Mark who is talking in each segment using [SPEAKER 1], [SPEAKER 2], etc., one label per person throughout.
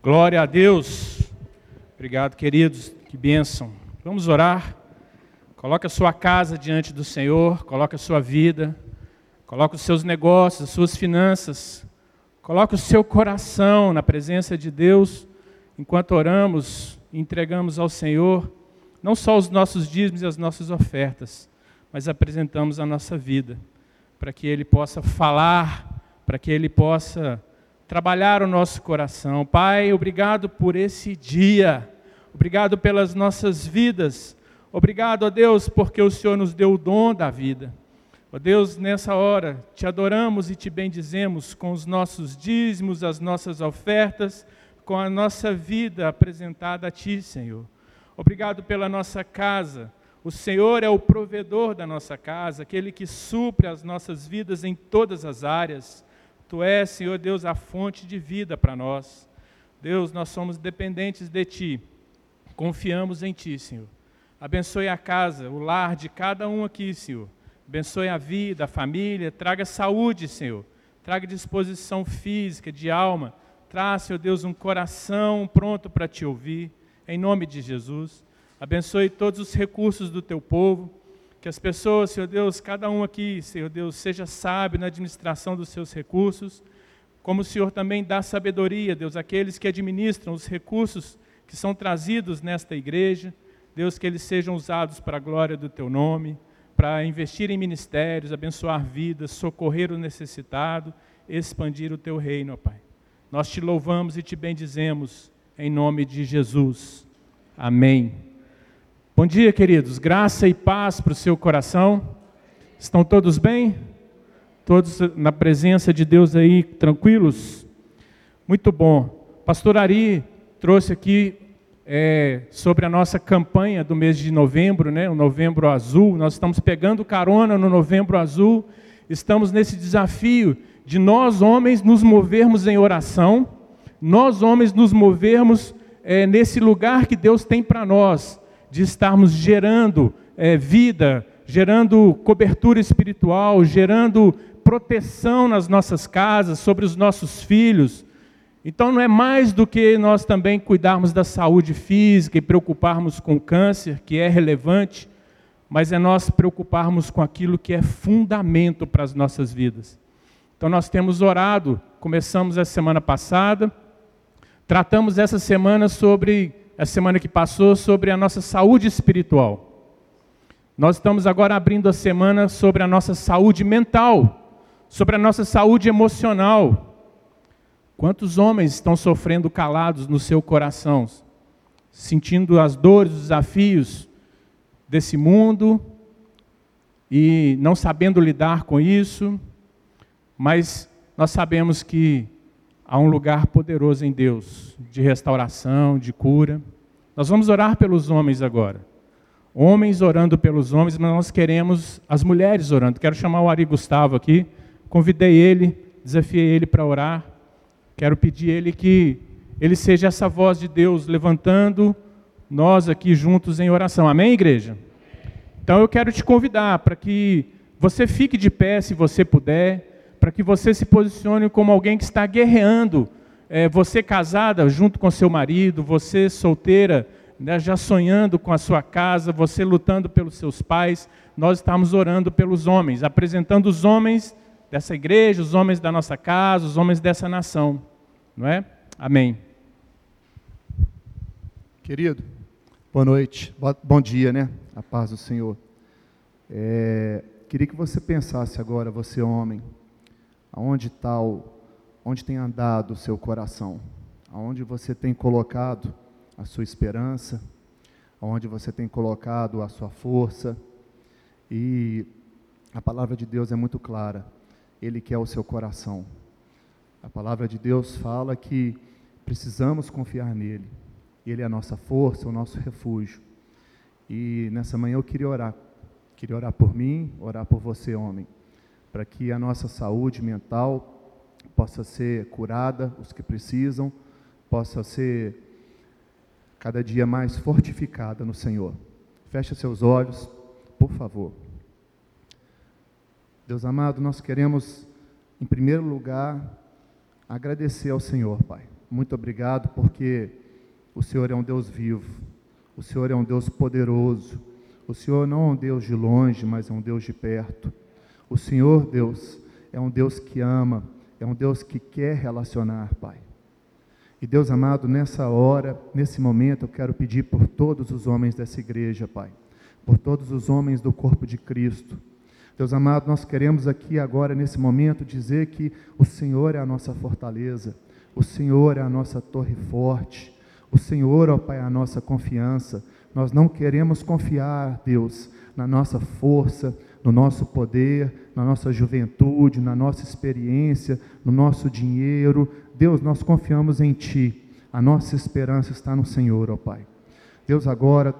[SPEAKER 1] Glória a Deus. Obrigado, queridos. Que bênção. Vamos orar. Coloque a sua casa diante do Senhor, coloque a sua vida, coloque os seus negócios, as suas finanças, coloque o seu coração na presença de Deus, enquanto oramos entregamos ao Senhor não só os nossos dízimos e as nossas ofertas, mas apresentamos a nossa vida, para que Ele possa falar, para que Ele possa trabalhar o nosso coração. Pai, obrigado por esse dia, obrigado pelas nossas vidas, obrigado, ó Deus, porque o Senhor nos deu o dom da vida. Ó Deus, nessa hora, te adoramos e te bendizemos com os nossos dízimos, as nossas ofertas, com a nossa vida apresentada a Ti, Senhor. Obrigado pela nossa casa. O Senhor é o provedor da nossa casa, aquele que supre as nossas vidas em todas as áreas. Tu és, Senhor Deus, a fonte de vida para nós. Deus, nós somos dependentes de Ti. Confiamos em Ti, Senhor. Abençoe a casa, o lar de cada um aqui, Senhor. Abençoe a vida, a família. Traga saúde, Senhor. Traga disposição física, de alma. Traz, Senhor Deus, um coração pronto para te ouvir. Em nome de Jesus. Abençoe todos os recursos do teu povo. Que as pessoas, Senhor Deus, cada um aqui, Senhor Deus, seja sábio na administração dos seus recursos, como o Senhor também dá sabedoria, Deus, àqueles que administram os recursos que são trazidos nesta igreja. Deus, que eles sejam usados para a glória do teu nome, para investir em ministérios, abençoar vidas, socorrer o necessitado, expandir o teu reino, ó Pai. Nós te louvamos e te bendizemos em nome de Jesus. Amém. Bom dia, queridos. Graça e paz para o seu coração. Estão todos bem? Todos na presença de Deus aí, tranquilos? Muito bom. Pastor Ari trouxe aqui é, sobre a nossa campanha do mês de novembro, né? O Novembro Azul. Nós estamos pegando carona no Novembro Azul. Estamos nesse desafio de nós homens nos movermos em oração, nós homens nos movermos é, nesse lugar que Deus tem para nós de estarmos gerando é, vida, gerando cobertura espiritual, gerando proteção nas nossas casas, sobre os nossos filhos. Então não é mais do que nós também cuidarmos da saúde física e preocuparmos com o câncer, que é relevante, mas é nós preocuparmos com aquilo que é fundamento para as nossas vidas. Então nós temos orado, começamos a semana passada, tratamos essa semana sobre a semana que passou sobre a nossa saúde espiritual. Nós estamos agora abrindo a semana sobre a nossa saúde mental, sobre a nossa saúde emocional. Quantos homens estão sofrendo calados no seu coração, sentindo as dores, os desafios desse mundo e não sabendo lidar com isso, mas nós sabemos que há um lugar poderoso em Deus, de restauração, de cura. Nós vamos orar pelos homens agora. Homens orando pelos homens, mas nós queremos as mulheres orando. Quero chamar o Ari Gustavo aqui. Convidei ele, desafiei ele para orar. Quero pedir ele que ele seja essa voz de Deus levantando nós aqui juntos em oração. Amém, igreja? Então eu quero te convidar para que você fique de pé se você puder para que você se posicione como alguém que está guerreando. É, você casada junto com seu marido, você solteira, né, já sonhando com a sua casa, você lutando pelos seus pais. Nós estamos orando pelos homens, apresentando os homens dessa igreja, os homens da nossa casa, os homens dessa nação. Não é? Amém.
[SPEAKER 2] Querido, boa noite, bom dia, né? A paz do Senhor. É, queria que você pensasse agora, você homem, aonde está onde tem andado o seu coração, aonde você tem colocado a sua esperança, aonde você tem colocado a sua força. E a palavra de Deus é muito clara. Ele quer o seu coração. A palavra de Deus fala que precisamos confiar nele. Ele é a nossa força, o nosso refúgio. E nessa manhã eu queria orar. Queria orar por mim, orar por você, homem para que a nossa saúde mental possa ser curada, os que precisam, possa ser cada dia mais fortificada no Senhor. Feche seus olhos, por favor. Deus amado, nós queremos, em primeiro lugar, agradecer ao Senhor, Pai. muito obrigado porque o Senhor é um Deus vivo, o Senhor é um Deus poderoso, o Senhor não é um Deus de longe, mas é um Deus de perto. O Senhor, Deus, é um Deus que ama, é um Deus que quer relacionar, Pai. E Deus amado, nessa hora, nesse momento, eu quero pedir por todos os homens dessa igreja, Pai, por todos os homens do corpo de Cristo. Deus amado, nós queremos aqui agora, nesse momento, dizer que o Senhor é a nossa fortaleza, o Senhor é a nossa torre forte, o Senhor, ó Pai, é a nossa confiança. Nós não queremos confiar, Deus, na nossa força, no nosso poder, na nossa juventude, na nossa experiência, no nosso dinheiro. Deus, nós confiamos em Ti. A nossa esperança está no Senhor, ó Pai. Deus, agora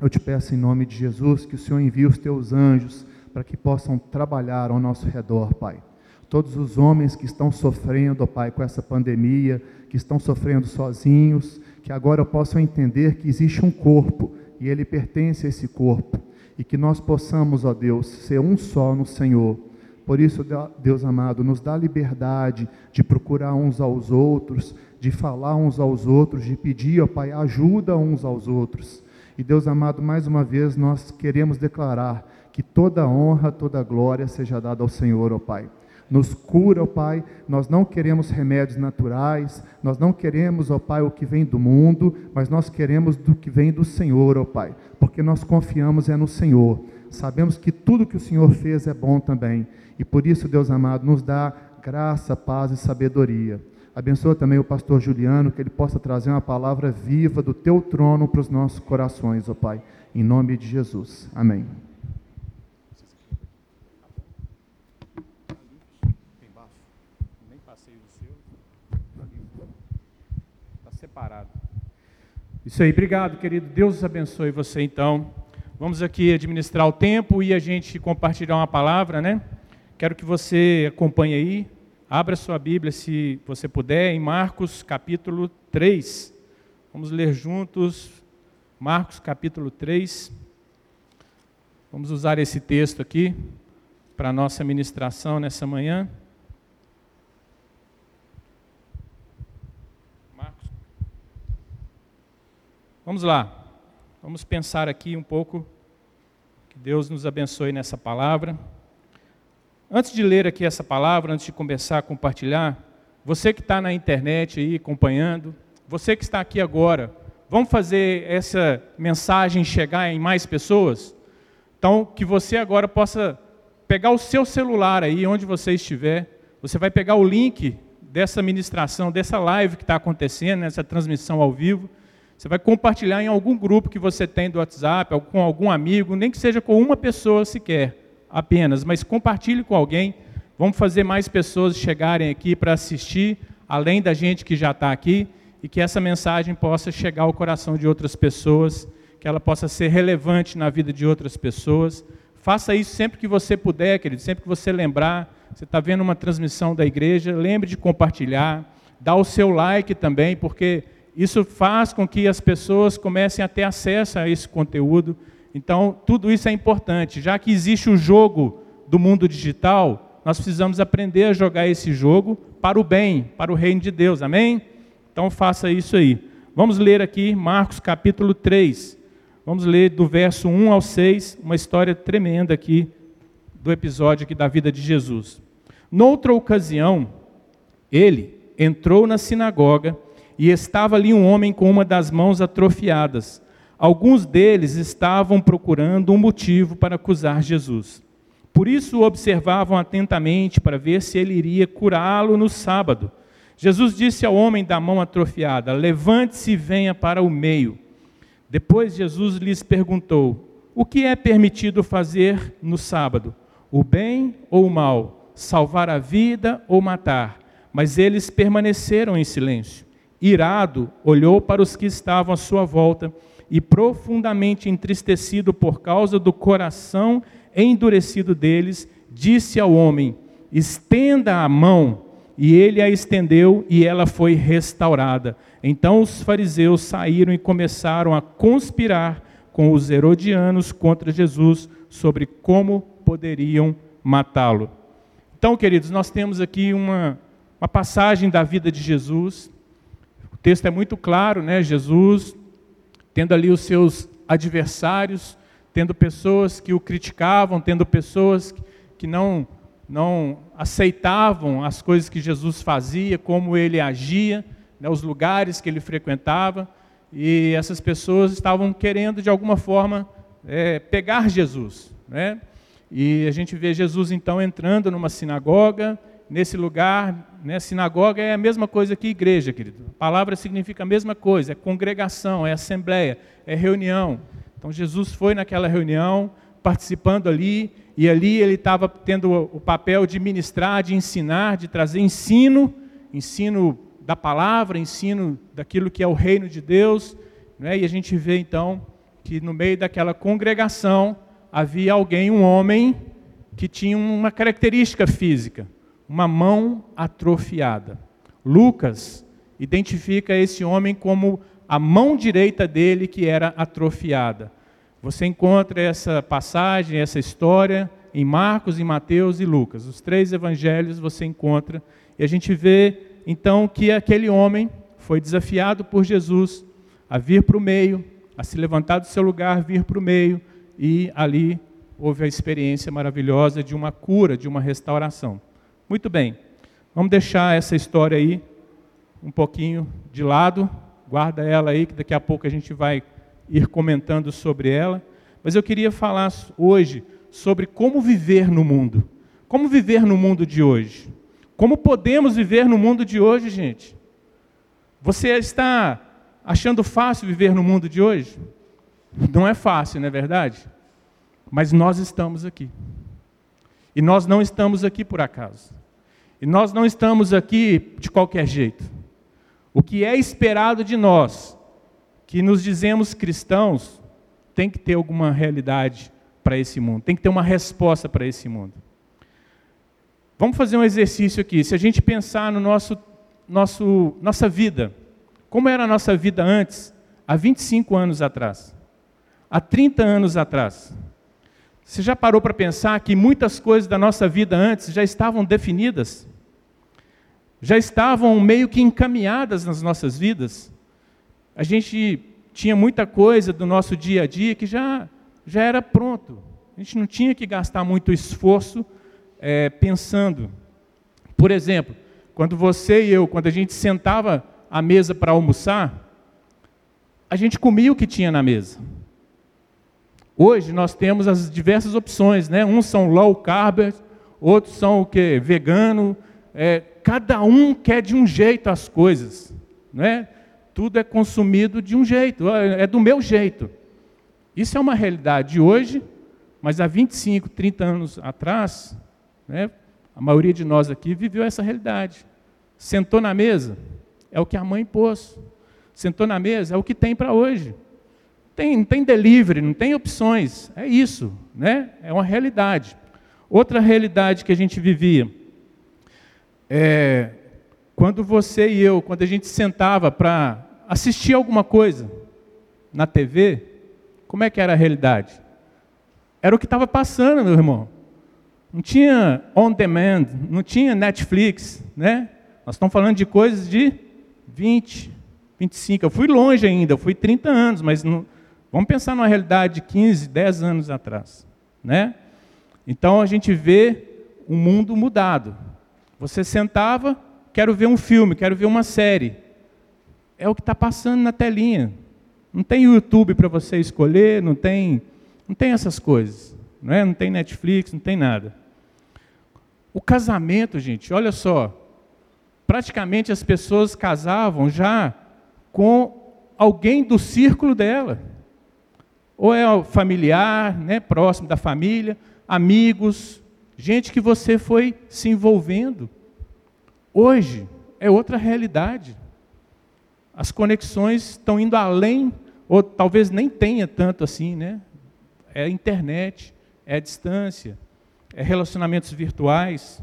[SPEAKER 2] eu te peço em nome de Jesus que o Senhor envie os teus anjos para que possam trabalhar ao nosso redor, Pai. Todos os homens que estão sofrendo, ó Pai, com essa pandemia, que estão sofrendo sozinhos, que agora possam entender que existe um corpo e ele pertence a esse corpo e que nós possamos, ó Deus, ser um só no Senhor. Por isso, Deus amado, nos dá liberdade de procurar uns aos outros, de falar uns aos outros, de pedir, ó Pai, ajuda uns aos outros. E Deus amado, mais uma vez nós queremos declarar que toda honra, toda glória seja dada ao Senhor, ó Pai nos cura, ó Pai. Nós não queremos remédios naturais, nós não queremos, ó Pai, o que vem do mundo, mas nós queremos do que vem do Senhor, ó Pai, porque nós confiamos é no Senhor. Sabemos que tudo que o Senhor fez é bom também, e por isso, Deus amado, nos dá graça, paz e sabedoria. Abençoa também o pastor Juliano, que ele possa trazer uma palavra viva do teu trono para os nossos corações, ó Pai, em nome de Jesus. Amém.
[SPEAKER 1] Isso aí, obrigado, querido. Deus abençoe você então. Vamos aqui administrar o tempo e a gente compartilhar uma palavra, né? Quero que você acompanhe aí, abra sua Bíblia, se você puder, em Marcos capítulo 3. Vamos ler juntos Marcos capítulo 3. Vamos usar esse texto aqui para a nossa ministração nessa manhã. Vamos lá, vamos pensar aqui um pouco. Que Deus nos abençoe nessa palavra. Antes de ler aqui essa palavra, antes de começar a compartilhar, você que está na internet aí acompanhando, você que está aqui agora, vamos fazer essa mensagem chegar em mais pessoas? Então, que você agora possa pegar o seu celular aí, onde você estiver, você vai pegar o link dessa ministração, dessa live que está acontecendo, nessa transmissão ao vivo, você vai compartilhar em algum grupo que você tem do WhatsApp, com algum amigo, nem que seja com uma pessoa sequer, apenas, mas compartilhe com alguém. Vamos fazer mais pessoas chegarem aqui para assistir, além da gente que já está aqui, e que essa mensagem possa chegar ao coração de outras pessoas, que ela possa ser relevante na vida de outras pessoas. Faça isso sempre que você puder, querido, sempre que você lembrar. Você está vendo uma transmissão da igreja, lembre de compartilhar, dá o seu like também, porque isso faz com que as pessoas comecem a ter acesso a esse conteúdo. Então, tudo isso é importante. Já que existe o jogo do mundo digital, nós precisamos aprender a jogar esse jogo para o bem, para o reino de Deus. Amém? Então, faça isso aí. Vamos ler aqui Marcos capítulo 3. Vamos ler do verso 1 ao 6, uma história tremenda aqui do episódio aqui da vida de Jesus. Noutra ocasião, ele entrou na sinagoga e estava ali um homem com uma das mãos atrofiadas. Alguns deles estavam procurando um motivo para acusar Jesus. Por isso observavam atentamente para ver se ele iria curá-lo no sábado. Jesus disse ao homem da mão atrofiada: Levante-se e venha para o meio. Depois Jesus lhes perguntou: O que é permitido fazer no sábado? O bem ou o mal? Salvar a vida ou matar? Mas eles permaneceram em silêncio irado, olhou para os que estavam à sua volta e, profundamente entristecido por causa do coração endurecido deles, disse ao homem: Estenda a mão. E ele a estendeu e ela foi restaurada. Então os fariseus saíram e começaram a conspirar com os herodianos contra Jesus sobre como poderiam matá-lo. Então, queridos, nós temos aqui uma, uma passagem da vida de Jesus texto é muito claro, né? Jesus tendo ali os seus adversários, tendo pessoas que o criticavam, tendo pessoas que não não aceitavam as coisas que Jesus fazia, como ele agia, né, os lugares que ele frequentava, e essas pessoas estavam querendo de alguma forma é, pegar Jesus, né? E a gente vê Jesus então entrando numa sinagoga, nesse lugar, né, sinagoga é a mesma coisa que igreja, querido. A palavra significa a mesma coisa, é congregação, é assembleia, é reunião. Então Jesus foi naquela reunião, participando ali, e ali ele estava tendo o papel de ministrar, de ensinar, de trazer ensino, ensino da palavra, ensino daquilo que é o reino de Deus. Né? E a gente vê então que no meio daquela congregação havia alguém, um homem, que tinha uma característica física, uma mão atrofiada. Lucas identifica esse homem como a mão direita dele que era atrofiada. Você encontra essa passagem, essa história em Marcos, em Mateus e Lucas. Os três evangelhos você encontra. E a gente vê então que aquele homem foi desafiado por Jesus a vir para o meio, a se levantar do seu lugar, vir para o meio, e ali houve a experiência maravilhosa de uma cura, de uma restauração. Muito bem, vamos deixar essa história aí um pouquinho de lado, guarda ela aí, que daqui a pouco a gente vai ir comentando sobre ela. Mas eu queria falar hoje sobre como viver no mundo. Como viver no mundo de hoje? Como podemos viver no mundo de hoje, gente? Você está achando fácil viver no mundo de hoje? Não é fácil, não é verdade? Mas nós estamos aqui. E nós não estamos aqui por acaso. E nós não estamos aqui de qualquer jeito. O que é esperado de nós, que nos dizemos cristãos, tem que ter alguma realidade para esse mundo, tem que ter uma resposta para esse mundo. Vamos fazer um exercício aqui. Se a gente pensar no nosso, nosso nossa vida, como era a nossa vida antes, há 25 anos atrás? há 30 anos atrás. Você já parou para pensar que muitas coisas da nossa vida antes já estavam definidas? Já estavam meio que encaminhadas nas nossas vidas? A gente tinha muita coisa do nosso dia a dia que já, já era pronto. A gente não tinha que gastar muito esforço é, pensando. Por exemplo, quando você e eu, quando a gente sentava à mesa para almoçar, a gente comia o que tinha na mesa. Hoje nós temos as diversas opções, né? Uns são low carb, outros são o que vegano. É, cada um quer de um jeito as coisas, né? Tudo é consumido de um jeito, é, do meu jeito. Isso é uma realidade de hoje, mas há 25, 30 anos atrás, né, a maioria de nós aqui viveu essa realidade. Sentou na mesa, é o que a mãe pôs. Sentou na mesa, é o que tem para hoje. Tem, não tem delivery, não tem opções. É isso, né? É uma realidade. Outra realidade que a gente vivia é quando você e eu, quando a gente sentava para assistir alguma coisa na TV, como é que era a realidade? Era o que estava passando, meu irmão. Não tinha on demand, não tinha Netflix, né? Nós estamos falando de coisas de 20, 25. Eu fui longe ainda, eu fui 30 anos, mas não, Vamos pensar numa realidade de 15, 10 anos atrás. Né? Então a gente vê um mundo mudado. Você sentava, quero ver um filme, quero ver uma série. É o que está passando na telinha. Não tem YouTube para você escolher, não tem, não tem essas coisas. Não, é? não tem Netflix, não tem nada. O casamento, gente, olha só. Praticamente as pessoas casavam já com alguém do círculo dela. Ou é familiar, né, próximo da família, amigos, gente que você foi se envolvendo. Hoje é outra realidade. As conexões estão indo além, ou talvez nem tenha tanto assim, né? É a internet, é a distância, é relacionamentos virtuais.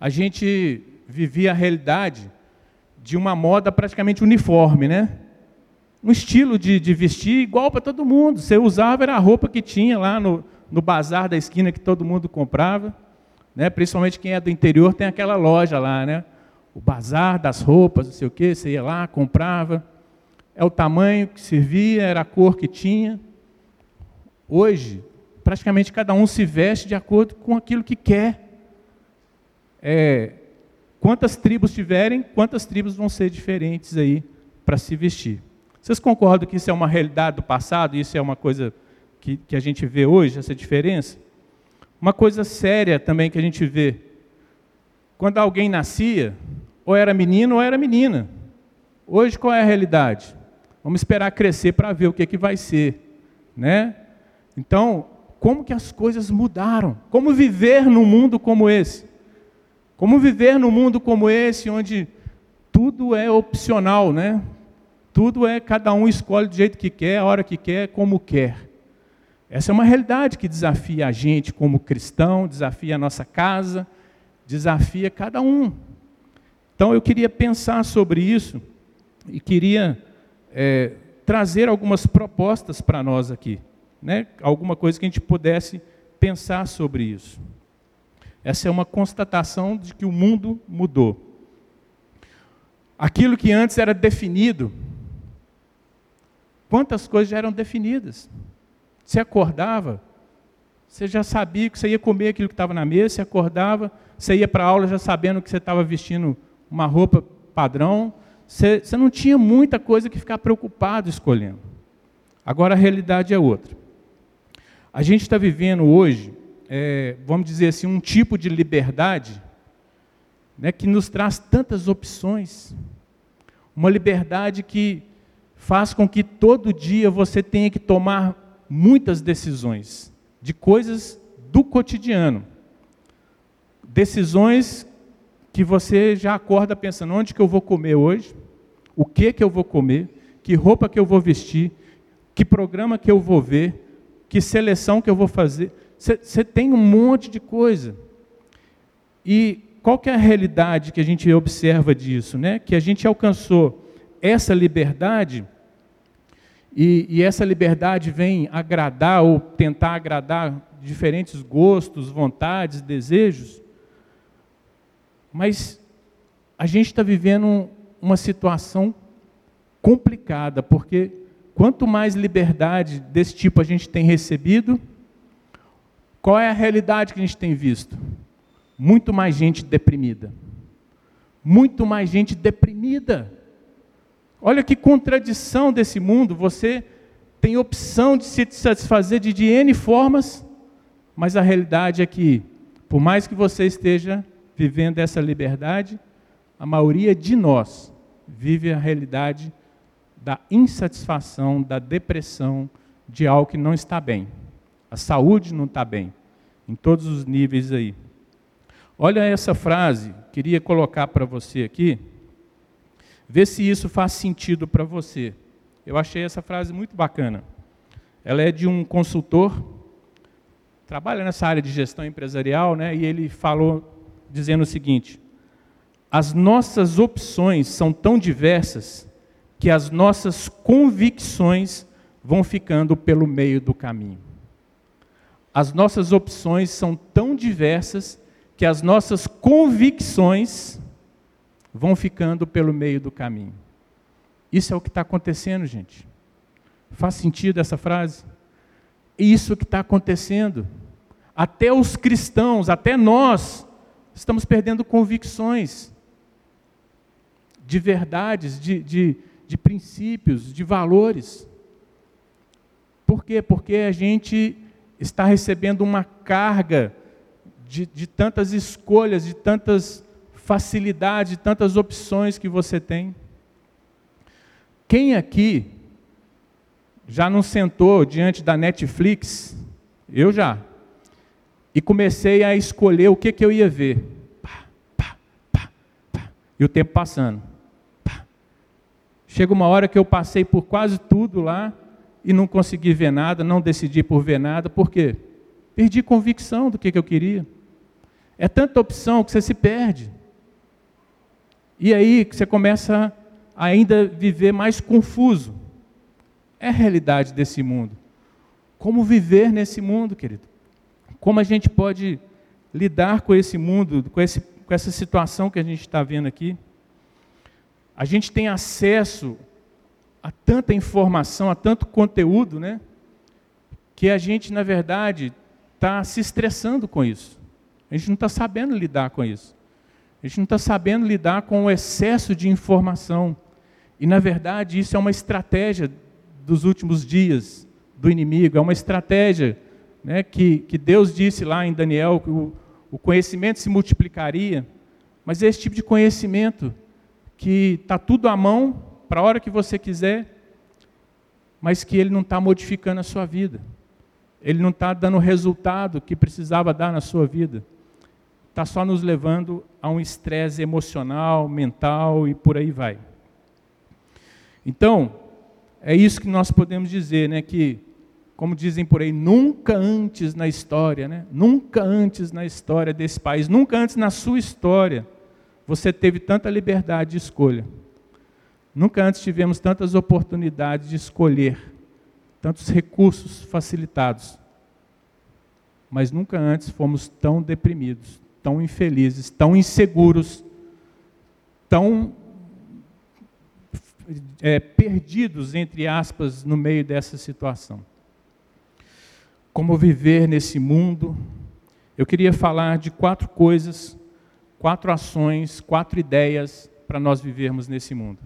[SPEAKER 1] A gente vivia a realidade de uma moda praticamente uniforme, né? Um estilo de, de vestir igual para todo mundo. Você usava era a roupa que tinha lá no, no bazar da esquina que todo mundo comprava. Né? Principalmente quem é do interior tem aquela loja lá, né? o bazar das roupas, não sei o quê, você ia lá, comprava. É o tamanho que servia, era a cor que tinha. Hoje, praticamente cada um se veste de acordo com aquilo que quer. É, quantas tribos tiverem, quantas tribos vão ser diferentes aí para se vestir. Vocês concordam que isso é uma realidade do passado, isso é uma coisa que, que a gente vê hoje, essa diferença? Uma coisa séria também que a gente vê. Quando alguém nascia, ou era menino ou era menina. Hoje qual é a realidade? Vamos esperar crescer para ver o que, que vai ser. Né? Então, como que as coisas mudaram? Como viver num mundo como esse? Como viver num mundo como esse, onde tudo é opcional, né? Tudo é cada um escolhe do jeito que quer, a hora que quer, como quer. Essa é uma realidade que desafia a gente como cristão, desafia a nossa casa, desafia cada um. Então eu queria pensar sobre isso e queria é, trazer algumas propostas para nós aqui, né? alguma coisa que a gente pudesse pensar sobre isso. Essa é uma constatação de que o mundo mudou. Aquilo que antes era definido, quantas coisas já eram definidas? Você acordava, você já sabia que você ia comer aquilo que estava na mesa, você acordava, você ia para a aula já sabendo que você estava vestindo uma roupa padrão, você, você não tinha muita coisa que ficar preocupado escolhendo. Agora a realidade é outra. A gente está vivendo hoje, é, vamos dizer assim, um tipo de liberdade né, que nos traz tantas opções. Uma liberdade que faz com que todo dia você tenha que tomar muitas decisões de coisas do cotidiano. Decisões que você já acorda pensando onde que eu vou comer hoje, o que que eu vou comer, que roupa que eu vou vestir, que programa que eu vou ver, que seleção que eu vou fazer. Você tem um monte de coisa. E qual que é a realidade que a gente observa disso? Né? Que a gente alcançou essa liberdade e, e, essa liberdade vem agradar ou tentar agradar diferentes gostos, vontades, desejos, mas a gente está vivendo uma situação complicada, porque quanto mais liberdade desse tipo a gente tem recebido, qual é a realidade que a gente tem visto? Muito mais gente deprimida. Muito mais gente deprimida. Olha que contradição desse mundo. Você tem opção de se satisfazer de, de N formas, mas a realidade é que, por mais que você esteja vivendo essa liberdade, a maioria de nós vive a realidade da insatisfação, da depressão, de algo que não está bem. A saúde não está bem, em todos os níveis aí. Olha essa frase, queria colocar para você aqui. Vê se isso faz sentido para você. Eu achei essa frase muito bacana. Ela é de um consultor, trabalha nessa área de gestão empresarial, né? E ele falou dizendo o seguinte: as nossas opções são tão diversas que as nossas convicções vão ficando pelo meio do caminho. As nossas opções são tão diversas que as nossas convicções vão ficando pelo meio do caminho. Isso é o que está acontecendo, gente. Faz sentido essa frase? Isso que está acontecendo. Até os cristãos, até nós, estamos perdendo convicções de verdades, de, de, de princípios, de valores. Por quê? Porque a gente está recebendo uma carga de, de tantas escolhas, de tantas facilidade, tantas opções que você tem. Quem aqui já não sentou diante da Netflix? Eu já. E comecei a escolher o que, que eu ia ver. Pá, pá, pá, pá. E o tempo passando. Pá. Chega uma hora que eu passei por quase tudo lá e não consegui ver nada, não decidi por ver nada. Por quê? Perdi convicção do que, que eu queria. É tanta opção que você se perde. E aí você começa a ainda viver mais confuso. É a realidade desse mundo. Como viver nesse mundo, querido? Como a gente pode lidar com esse mundo, com, esse, com essa situação que a gente está vendo aqui? a gente tem acesso a tanta informação, a tanto conteúdo, né? Que a gente, na verdade, está se estressando com isso. A gente não está sabendo lidar com isso. A gente não está sabendo lidar com o excesso de informação. E, na verdade, isso é uma estratégia dos últimos dias do inimigo, é uma estratégia né, que, que Deus disse lá em Daniel que o, o conhecimento se multiplicaria, mas é esse tipo de conhecimento que está tudo à mão para a hora que você quiser, mas que ele não está modificando a sua vida. Ele não está dando o resultado que precisava dar na sua vida. Está só nos levando a um estresse emocional, mental e por aí vai. Então, é isso que nós podemos dizer, né? Que, como dizem por aí, nunca antes na história, né? Nunca antes na história desse país, nunca antes na sua história, você teve tanta liberdade de escolha. Nunca antes tivemos tantas oportunidades de escolher, tantos recursos facilitados. Mas nunca antes fomos tão deprimidos, tão infelizes, tão inseguros, tão é, perdidos, entre aspas, no meio dessa situação. Como viver nesse mundo? Eu queria falar de quatro coisas, quatro ações, quatro ideias para nós vivermos nesse mundo.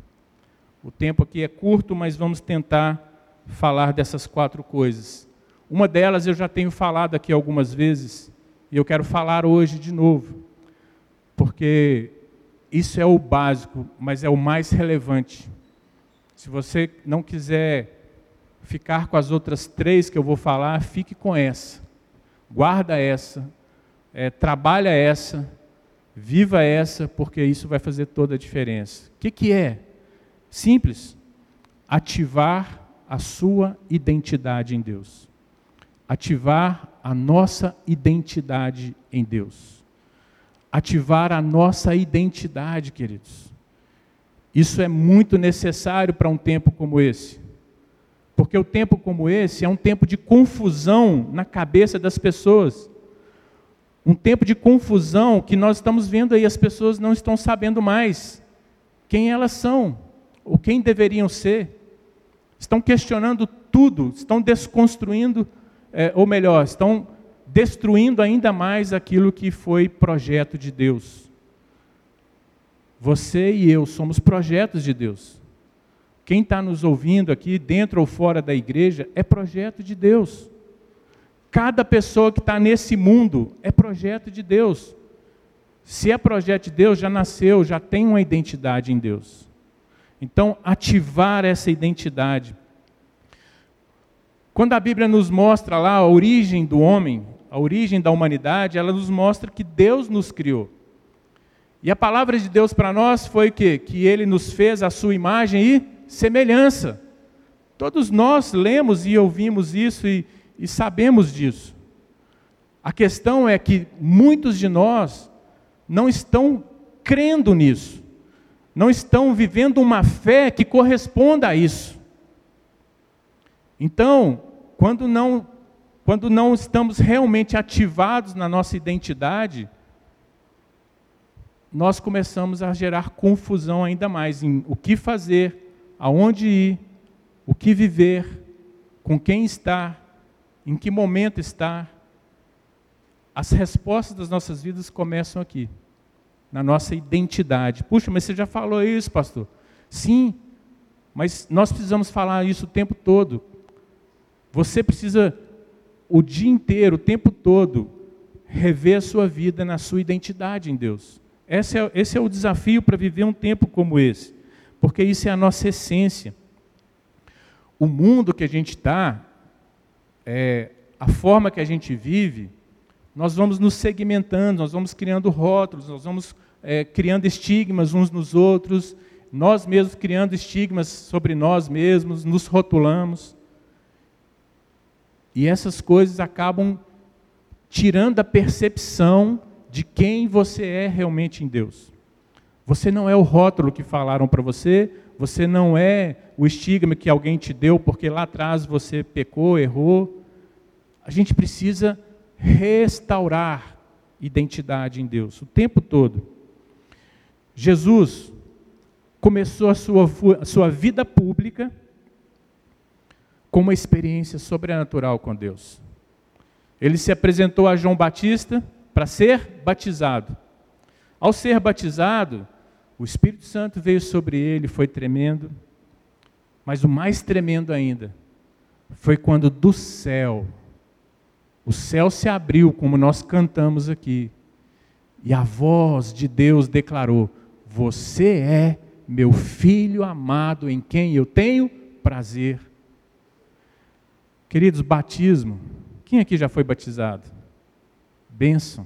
[SPEAKER 1] O tempo aqui é curto, mas vamos tentar falar dessas quatro coisas. Uma delas eu já tenho falado aqui algumas vezes, e eu quero falar hoje de novo, porque isso é o básico, mas é o mais relevante. Se você não quiser ficar com as outras três que eu vou falar, fique com essa. Guarda essa, é, trabalha essa, viva essa, porque isso vai fazer toda a diferença. O que, que é? Simples. Ativar a sua identidade em Deus. Ativar a nossa identidade em Deus. Ativar a nossa identidade, queridos. Isso é muito necessário para um tempo como esse. Porque o tempo como esse é um tempo de confusão na cabeça das pessoas. Um tempo de confusão que nós estamos vendo aí, as pessoas não estão sabendo mais quem elas são, ou quem deveriam ser. Estão questionando tudo, estão desconstruindo, é, ou melhor, estão destruindo ainda mais aquilo que foi projeto de Deus. Você e eu somos projetos de Deus. Quem está nos ouvindo aqui, dentro ou fora da igreja, é projeto de Deus. Cada pessoa que está nesse mundo é projeto de Deus. Se é projeto de Deus, já nasceu, já tem uma identidade em Deus. Então, ativar essa identidade. Quando a Bíblia nos mostra lá a origem do homem, a origem da humanidade, ela nos mostra que Deus nos criou. E a palavra de Deus para nós foi que que ele nos fez a sua imagem e semelhança. Todos nós lemos e ouvimos isso e, e sabemos disso. A questão é que muitos de nós não estão crendo nisso, não estão vivendo uma fé que corresponda a isso. Então, quando não, quando não estamos realmente ativados na nossa identidade, nós começamos a gerar confusão ainda mais em o que fazer, aonde ir, o que viver, com quem estar, em que momento estar. As respostas das nossas vidas começam aqui, na nossa identidade. Puxa, mas você já falou isso, pastor? Sim, mas nós precisamos falar isso o tempo todo. Você precisa, o dia inteiro, o tempo todo, rever a sua vida na sua identidade em Deus. Esse é, esse é o desafio para viver um tempo como esse, porque isso é a nossa essência. O mundo que a gente está, é, a forma que a gente vive, nós vamos nos segmentando, nós vamos criando rótulos, nós vamos é, criando estigmas uns nos outros, nós mesmos criando estigmas sobre nós mesmos, nos rotulamos. E essas coisas acabam tirando a percepção de quem você é realmente em Deus. Você não é o rótulo que falaram para você, você não é o estigma que alguém te deu porque lá atrás você pecou, errou. A gente precisa restaurar identidade em Deus o tempo todo. Jesus, começou a sua, a sua vida pública com uma experiência sobrenatural com Deus. Ele se apresentou a João Batista para ser batizado. Ao ser batizado, o Espírito Santo veio sobre ele, foi tremendo. Mas o mais tremendo ainda foi quando do céu, o céu se abriu, como nós cantamos aqui, e a voz de Deus declarou: Você é meu filho amado em quem eu tenho prazer. Queridos, batismo. Quem aqui já foi batizado? Bênção.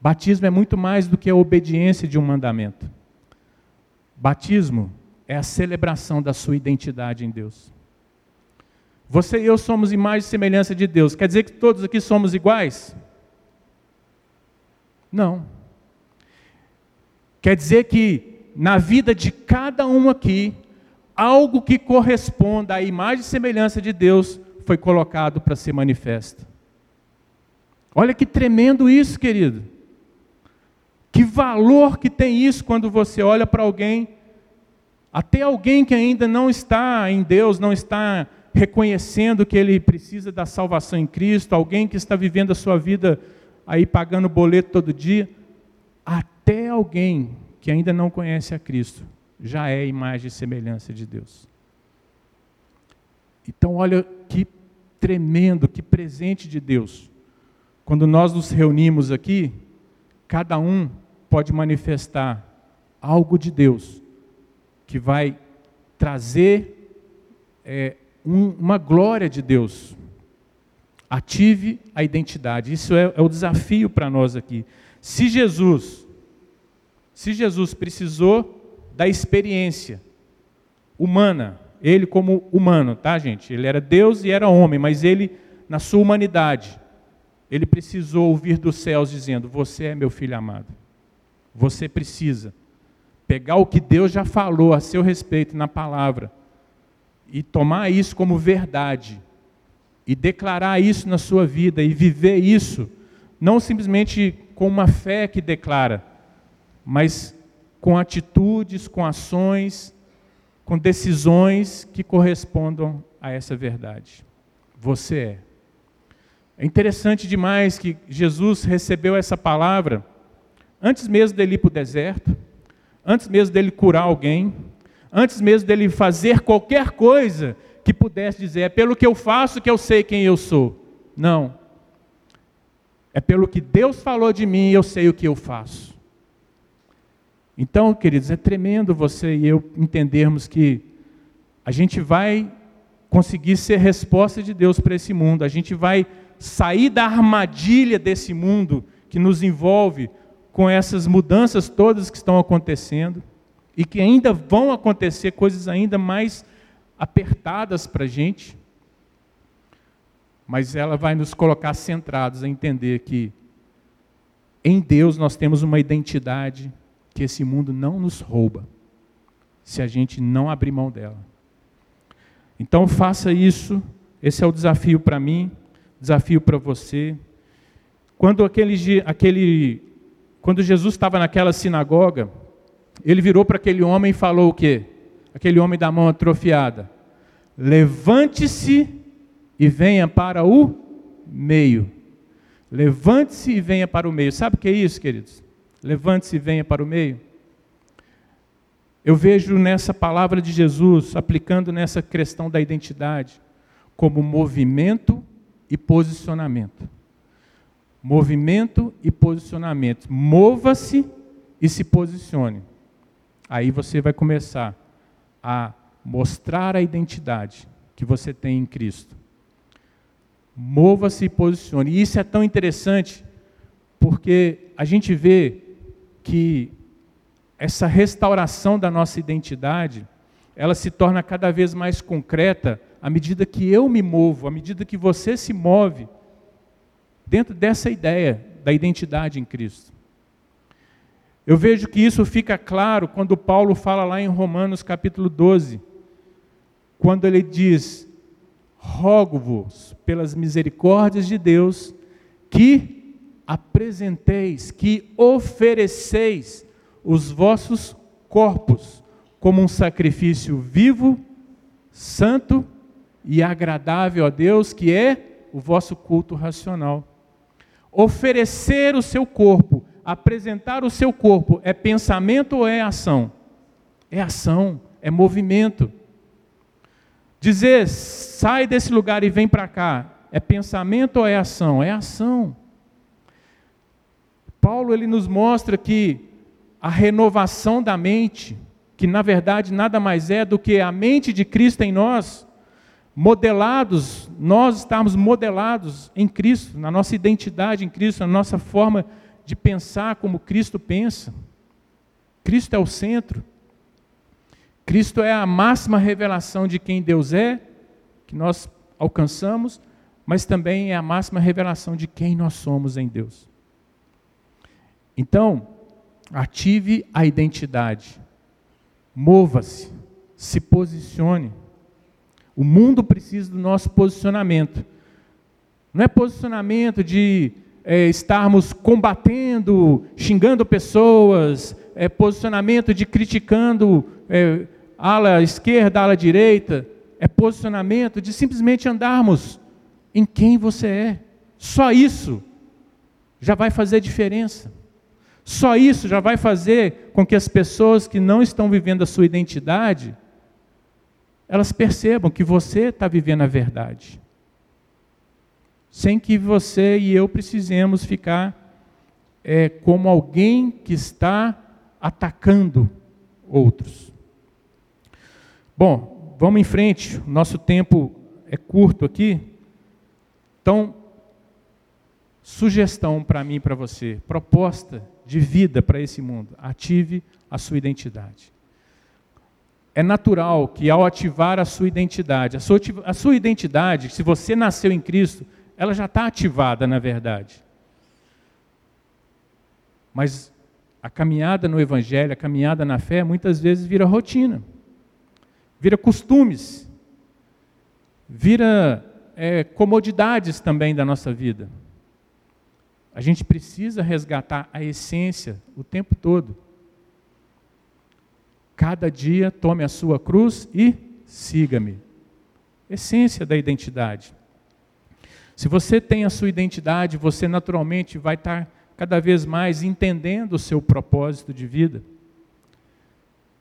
[SPEAKER 1] Batismo é muito mais do que a obediência de um mandamento. Batismo é a celebração da sua identidade em Deus. Você e eu somos imagem e semelhança de Deus. Quer dizer que todos aqui somos iguais? Não. Quer dizer que na vida de cada um aqui, algo que corresponda à imagem e semelhança de Deus foi colocado para ser manifesto. Olha que tremendo isso, querido. Que valor que tem isso quando você olha para alguém, até alguém que ainda não está em Deus, não está reconhecendo que ele precisa da salvação em Cristo, alguém que está vivendo a sua vida aí pagando boleto todo dia, até alguém que ainda não conhece a Cristo já é imagem e semelhança de Deus. Então, olha que tremendo, que presente de Deus. Quando nós nos reunimos aqui, cada um pode manifestar algo de Deus que vai trazer é, um, uma glória de Deus. Ative a identidade. Isso é, é o desafio para nós aqui. Se Jesus, se Jesus precisou da experiência humana, ele como humano, tá, gente? Ele era Deus e era homem, mas ele, na sua humanidade, ele precisou ouvir dos céus dizendo: Você é meu filho amado. Você precisa pegar o que Deus já falou a seu respeito na palavra e tomar isso como verdade e declarar isso na sua vida e viver isso, não simplesmente com uma fé que declara, mas com atitudes, com ações, com decisões que correspondam a essa verdade. Você é. É interessante demais que Jesus recebeu essa palavra Antes mesmo dele ir para o deserto, antes mesmo dele curar alguém, antes mesmo dele fazer qualquer coisa que pudesse dizer, é pelo que eu faço que eu sei quem eu sou. Não. É pelo que Deus falou de mim, eu sei o que eu faço. Então, queridos, é tremendo você e eu entendermos que a gente vai conseguir ser resposta de Deus para esse mundo, a gente vai sair da armadilha desse mundo que nos envolve com essas mudanças todas que estão acontecendo e que ainda vão acontecer coisas ainda mais apertadas para a gente, mas ela vai nos colocar centrados a entender que em Deus nós temos uma identidade que esse mundo não nos rouba, se a gente não abrir mão dela. Então faça isso, esse é o desafio para mim, desafio para você. Quando aquele, aquele quando Jesus estava naquela sinagoga, ele virou para aquele homem e falou o quê? Aquele homem da mão atrofiada: Levante-se e venha para o meio. Levante-se e venha para o meio. Sabe o que é isso, queridos? Levante-se e venha para o meio. Eu vejo nessa palavra de Jesus, aplicando nessa questão da identidade, como movimento e posicionamento movimento e posicionamento. Mova-se e se posicione. Aí você vai começar a mostrar a identidade que você tem em Cristo. Mova-se e posicione. E isso é tão interessante porque a gente vê que essa restauração da nossa identidade, ela se torna cada vez mais concreta à medida que eu me movo, à medida que você se move dentro dessa ideia da identidade em Cristo. Eu vejo que isso fica claro quando Paulo fala lá em Romanos capítulo 12, quando ele diz: Rogo-vos pelas misericórdias de Deus que apresenteis, que ofereceis os vossos corpos como um sacrifício vivo, santo e agradável a Deus, que é o vosso culto racional. Oferecer o seu corpo, apresentar o seu corpo, é pensamento ou é ação? É ação, é movimento. Dizer, sai desse lugar e vem para cá, é pensamento ou é ação? É ação. Paulo ele nos mostra que a renovação da mente, que na verdade nada mais é do que a mente de Cristo em nós, modelados, nós estamos modelados em Cristo, na nossa identidade em Cristo, na nossa forma de pensar como Cristo pensa. Cristo é o centro. Cristo é a máxima revelação de quem Deus é, que nós alcançamos, mas também é a máxima revelação de quem nós somos em Deus. Então, ative a identidade, mova-se, se posicione. O mundo precisa do nosso posicionamento. Não é posicionamento de é, estarmos combatendo, xingando pessoas, é posicionamento de criticando é, ala esquerda, ala direita, é posicionamento de simplesmente andarmos em quem você é. Só isso já vai fazer diferença. Só isso já vai fazer com que as pessoas que não estão vivendo a sua identidade, elas percebam que você está vivendo a verdade. Sem que você e eu precisemos ficar é, como alguém que está atacando outros. Bom, vamos em frente, nosso tempo é curto aqui. Então, sugestão para mim e para você, proposta de vida para esse mundo: ative a sua identidade. É natural que ao ativar a sua identidade, a sua, a sua identidade, se você nasceu em Cristo, ela já está ativada na verdade. Mas a caminhada no Evangelho, a caminhada na fé, muitas vezes vira rotina vira costumes, vira é, comodidades também da nossa vida. A gente precisa resgatar a essência o tempo todo. Cada dia tome a sua cruz e siga-me. Essência da identidade. Se você tem a sua identidade, você naturalmente vai estar cada vez mais entendendo o seu propósito de vida.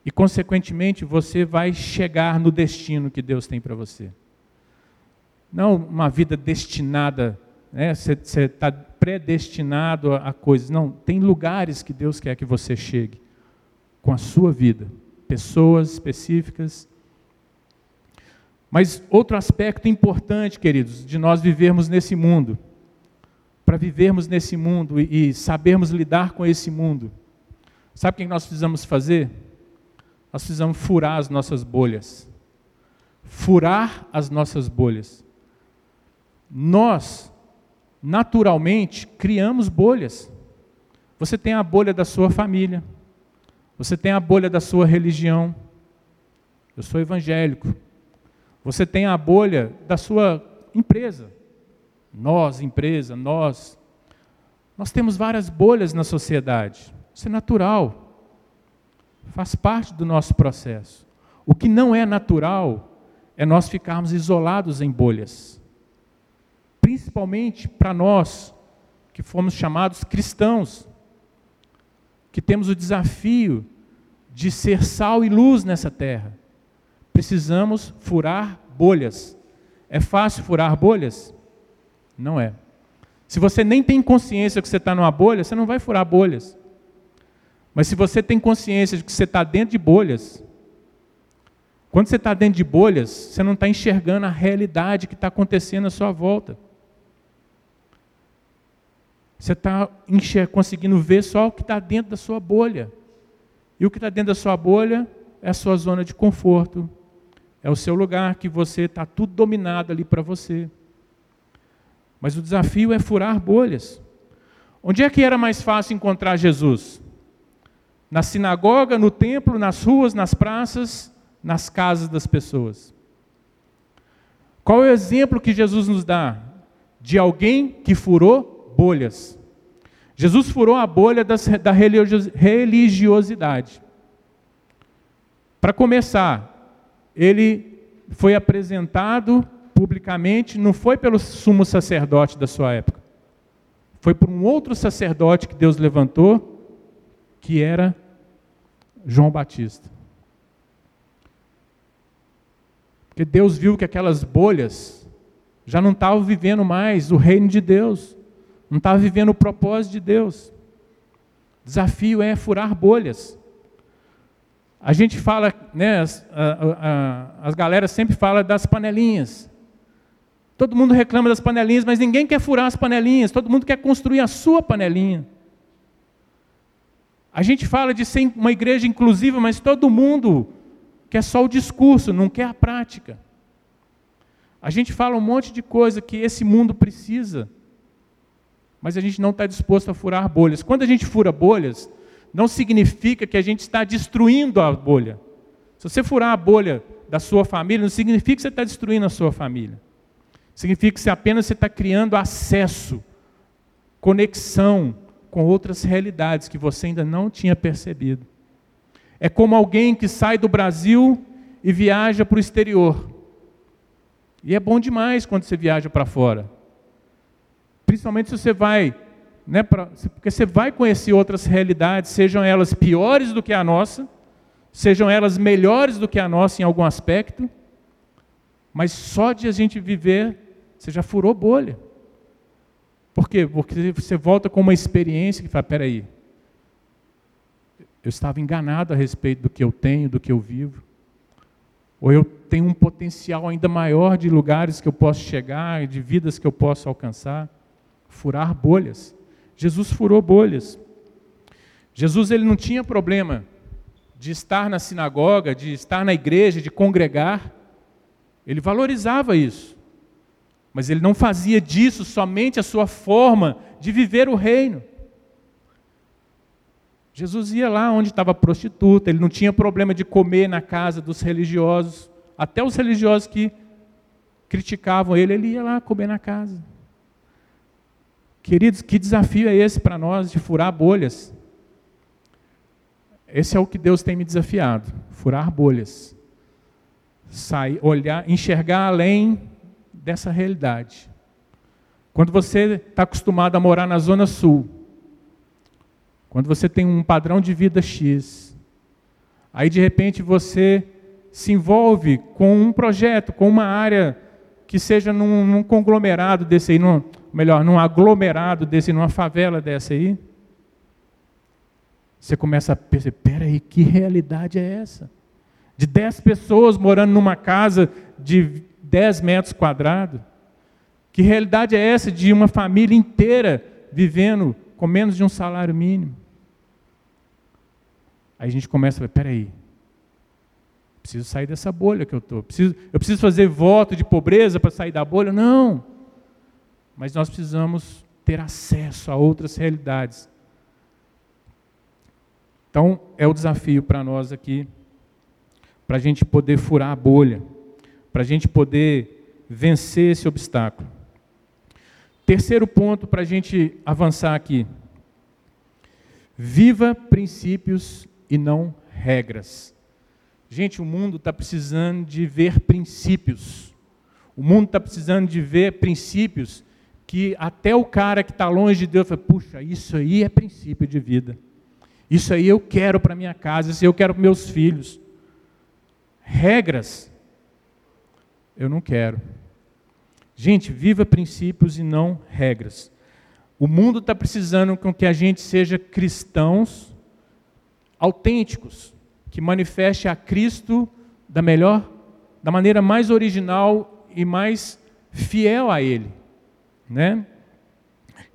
[SPEAKER 1] E, consequentemente, você vai chegar no destino que Deus tem para você. Não uma vida destinada, né? você está predestinado a, coisas. Não, tem lugares que Deus quer que você chegue com a sua vida, pessoas específicas. Mas outro aspecto importante, queridos, de nós vivermos nesse mundo, para vivermos nesse mundo e sabermos lidar com esse mundo, sabe o que nós precisamos fazer? nós precisamos furar as nossas bolhas. Furar as nossas bolhas. Nós, naturalmente, criamos bolhas. Você tem a bolha da sua família, você tem a bolha da sua religião. Eu sou evangélico. Você tem a bolha da sua empresa. Nós, empresa, nós. Nós temos várias bolhas na sociedade. Isso é natural faz parte do nosso processo. O que não é natural é nós ficarmos isolados em bolhas. Principalmente para nós, que fomos chamados cristãos, que temos o desafio de ser sal e luz nessa terra. Precisamos furar bolhas. É fácil furar bolhas? Não é. Se você nem tem consciência que você está numa bolha, você não vai furar bolhas. Mas se você tem consciência de que você está dentro de bolhas, quando você está dentro de bolhas, você não está enxergando a realidade que está acontecendo à sua volta. Você está conseguindo ver só o que está dentro da sua bolha. E o que está dentro da sua bolha é a sua zona de conforto. É o seu lugar que você está tudo dominado ali para você. Mas o desafio é furar bolhas. Onde é que era mais fácil encontrar Jesus? na sinagoga, no templo, nas ruas, nas praças, nas casas das pessoas. Qual é o exemplo que Jesus nos dá? De alguém que furou bolhas. Jesus furou a bolha das, da religiosidade. Para começar, ele foi apresentado publicamente, não foi pelo sumo sacerdote da sua época, foi por um outro sacerdote que Deus levantou, que era João Batista. Porque Deus viu que aquelas bolhas já não estavam vivendo mais o reino de Deus, não estavam vivendo o propósito de Deus. Desafio é furar bolhas. A gente fala, né, as, a, a, as galeras sempre falam das panelinhas. Todo mundo reclama das panelinhas, mas ninguém quer furar as panelinhas, todo mundo quer construir a sua panelinha. A gente fala de ser uma igreja inclusiva, mas todo mundo quer só o discurso, não quer a prática. A gente fala um monte de coisa que esse mundo precisa, mas a gente não está disposto a furar bolhas. Quando a gente fura bolhas, não significa que a gente está destruindo a bolha. Se você furar a bolha da sua família, não significa que você está destruindo a sua família. Significa que apenas você está criando acesso, conexão com outras realidades que você ainda não tinha percebido. É como alguém que sai do Brasil e viaja para o exterior. E é bom demais quando você viaja para fora. Principalmente se você vai né, pra, porque você vai conhecer outras realidades, sejam elas piores do que a nossa, sejam elas melhores do que a nossa em algum aspecto, mas só de a gente viver, você já furou bolha. Por quê? Porque você volta com uma experiência que fala, peraí, eu estava enganado a respeito do que eu tenho, do que eu vivo. Ou eu tenho um potencial ainda maior de lugares que eu posso chegar, de vidas que eu posso alcançar. Furar bolhas. Jesus furou bolhas. Jesus ele não tinha problema de estar na sinagoga, de estar na igreja, de congregar. Ele valorizava isso. Mas ele não fazia disso somente a sua forma de viver o reino. Jesus ia lá onde estava prostituta, ele não tinha problema de comer na casa dos religiosos, até os religiosos que criticavam ele, ele ia lá comer na casa. Queridos, que desafio é esse para nós de furar bolhas? Esse é o que Deus tem me desafiado, furar bolhas. Sair, olhar, enxergar além dessa realidade. Quando você está acostumado a morar na Zona Sul, quando você tem um padrão de vida X, aí de repente você se envolve com um projeto, com uma área que seja num, num conglomerado desse aí, num, melhor, num aglomerado desse, numa favela dessa aí, você começa a perceber, peraí, que realidade é essa? De 10 pessoas morando numa casa de 10 metros quadrados? Que realidade é essa de uma família inteira vivendo com menos de um salário mínimo? Aí a gente começa a ver, peraí, preciso sair dessa bolha que eu estou. Eu preciso fazer voto de pobreza para sair da bolha? Não mas nós precisamos ter acesso a outras realidades. Então, é o desafio para nós aqui, para a gente poder furar a bolha, para a gente poder vencer esse obstáculo. Terceiro ponto para a gente avançar aqui. Viva princípios e não regras. Gente, o mundo está precisando de ver princípios. O mundo está precisando de ver princípios que até o cara que está longe de Deus fala, puxa, isso aí é princípio de vida. Isso aí eu quero para minha casa, isso aí eu quero para meus filhos. Regras, eu não quero. Gente, viva princípios e não regras. O mundo está precisando com que a gente seja cristãos autênticos, que manifeste a Cristo da melhor, da maneira mais original e mais fiel a Ele. Né?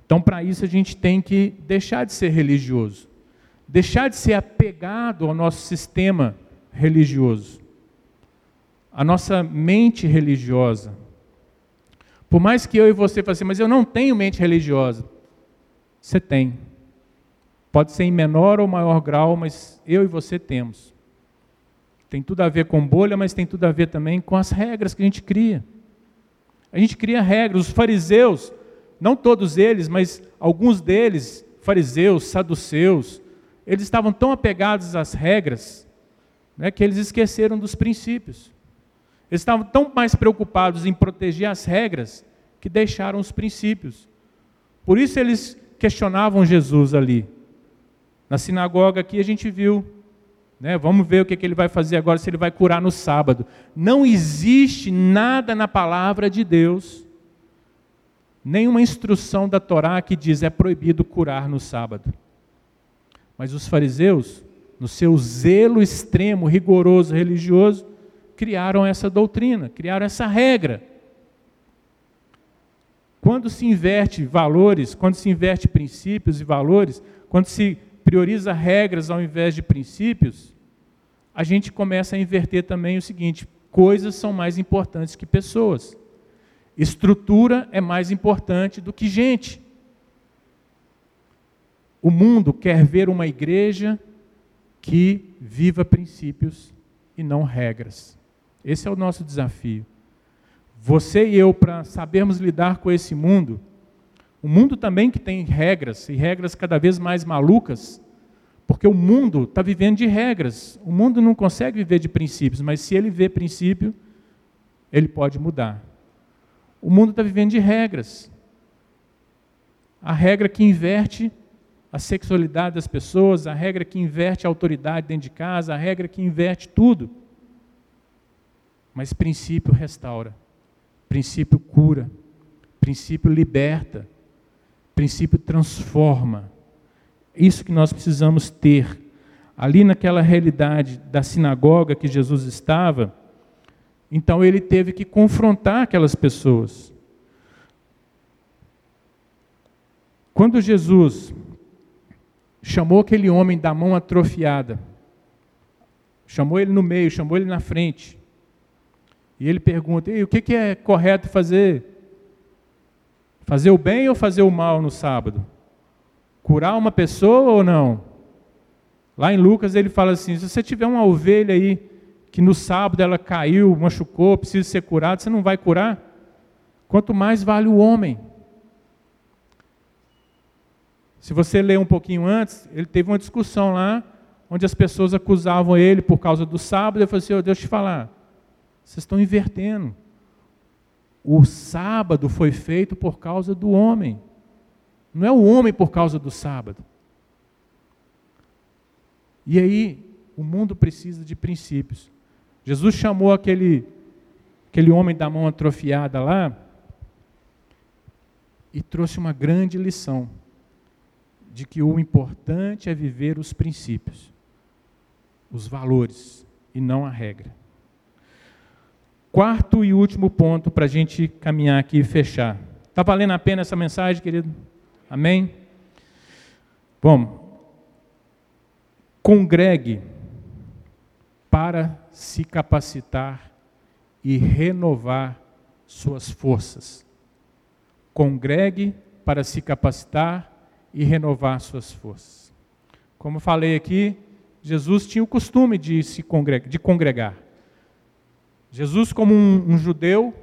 [SPEAKER 1] Então, para isso, a gente tem que deixar de ser religioso, deixar de ser apegado ao nosso sistema religioso, a nossa mente religiosa. Por mais que eu e você falem assim, mas eu não tenho mente religiosa. Você tem. Pode ser em menor ou maior grau, mas eu e você temos. Tem tudo a ver com bolha, mas tem tudo a ver também com as regras que a gente cria. A gente cria regras. Os fariseus, não todos eles, mas alguns deles, fariseus, saduceus, eles estavam tão apegados às regras, né, que eles esqueceram dos princípios. Eles estavam tão mais preocupados em proteger as regras que deixaram os princípios. Por isso eles questionavam Jesus ali. Na sinagoga aqui a gente viu, né, vamos ver o que, que ele vai fazer agora, se ele vai curar no sábado. Não existe nada na palavra de Deus, nenhuma instrução da Torá que diz é proibido curar no sábado. Mas os fariseus no seu zelo extremo, rigoroso, religioso, criaram essa doutrina, criaram essa regra. Quando se inverte valores, quando se inverte princípios e valores, quando se prioriza regras ao invés de princípios, a gente começa a inverter também o seguinte: coisas são mais importantes que pessoas. Estrutura é mais importante do que gente. O mundo quer ver uma igreja que viva princípios e não regras. Esse é o nosso desafio. Você e eu, para sabermos lidar com esse mundo, um mundo também que tem regras, e regras cada vez mais malucas, porque o mundo está vivendo de regras. O mundo não consegue viver de princípios, mas se ele vê princípio, ele pode mudar. O mundo está vivendo de regras. A regra que inverte a sexualidade das pessoas, a regra que inverte a autoridade dentro de casa, a regra que inverte tudo. Mas princípio restaura, princípio cura, princípio liberta, princípio transforma. Isso que nós precisamos ter. Ali naquela realidade da sinagoga que Jesus estava, então ele teve que confrontar aquelas pessoas. Quando Jesus chamou aquele homem da mão atrofiada, chamou ele no meio, chamou ele na frente, e ele pergunta: o que é correto fazer? Fazer o bem ou fazer o mal no sábado? Curar uma pessoa ou não? Lá em Lucas ele fala assim: se você tiver uma ovelha aí que no sábado ela caiu, machucou, precisa ser curada, você não vai curar? Quanto mais vale o homem. Se você ler um pouquinho antes, ele teve uma discussão lá, onde as pessoas acusavam ele por causa do sábado. Ele falou assim: oh, deixa te falar, vocês estão invertendo. O sábado foi feito por causa do homem, não é o homem por causa do sábado. E aí, o mundo precisa de princípios. Jesus chamou aquele, aquele homem da mão atrofiada lá e trouxe uma grande lição de que o importante é viver os princípios, os valores e não a regra. Quarto e último ponto para a gente caminhar aqui e fechar. Está valendo a pena essa mensagem, querido? Amém? Bom, congregue para se capacitar e renovar suas forças. Congregue para se capacitar e renovar suas forças. Como falei aqui, Jesus tinha o costume de se congregar, de congregar. Jesus, como um, um judeu